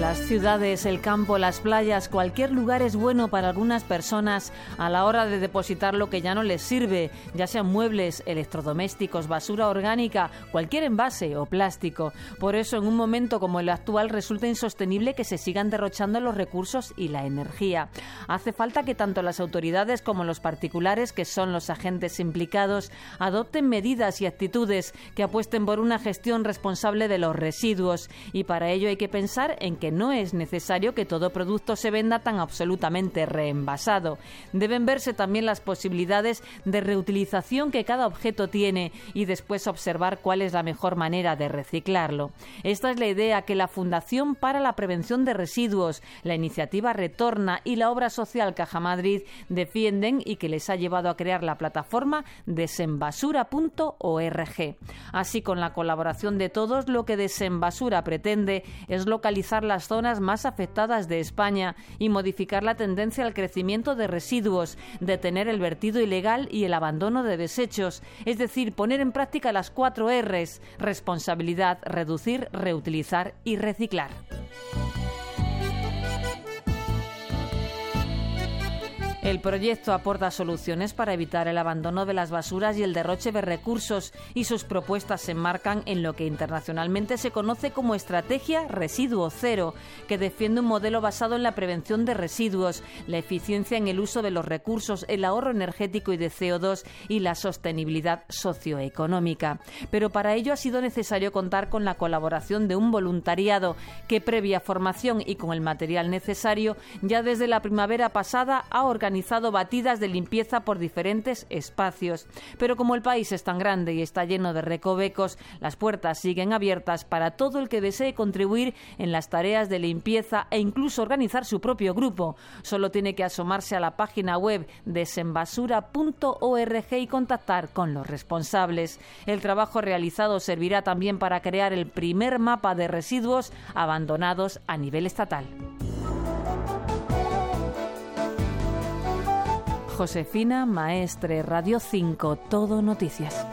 Las ciudades, el campo, las playas, cualquier lugar es bueno para algunas personas a la hora de depositar lo que ya no les sirve, ya sean muebles, electrodomésticos, basura orgánica, cualquier envase o plástico. Por eso, en un momento como el actual, resulta insostenible que se sigan derrochando los recursos y la energía. Hace falta que tanto las autoridades como los particulares, que son los agentes implicados, adopten medidas y actitudes que apuesten por una gestión responsable de los residuos. Y para ello hay que pensar en que no es necesario que todo producto se venda tan absolutamente reenvasado. Deben verse también las posibilidades de reutilización que cada objeto tiene y después observar cuál es la mejor manera de reciclarlo. Esta es la idea que la Fundación para la Prevención de Residuos, la iniciativa Retorna y la obra social Caja Madrid defienden y que les ha llevado a crear la plataforma desenbasura.org. Así, con la colaboración de todos, lo que Desenbasura pretende es localizar las zonas más afectadas de España y modificar la tendencia al crecimiento de residuos, detener el vertido ilegal y el abandono de desechos, es decir, poner en práctica las cuatro Rs, responsabilidad, reducir, reutilizar y reciclar. El proyecto aporta soluciones para evitar el abandono de las basuras y el derroche de recursos y sus propuestas se enmarcan en lo que internacionalmente se conoce como estrategia residuo cero, que defiende un modelo basado en la prevención de residuos, la eficiencia en el uso de los recursos, el ahorro energético y de CO2 y la sostenibilidad socioeconómica. Pero para ello ha sido necesario contar con la colaboración de un voluntariado que previa formación y con el material necesario ya desde la primavera pasada ha organizado organizado batidas de limpieza por diferentes espacios. Pero como el país es tan grande y está lleno de recovecos, las puertas siguen abiertas para todo el que desee contribuir en las tareas de limpieza e incluso organizar su propio grupo. Solo tiene que asomarse a la página web desenbasura.org y contactar con los responsables. El trabajo realizado servirá también para crear el primer mapa de residuos abandonados a nivel estatal. Josefina Maestre, Radio 5, Todo Noticias.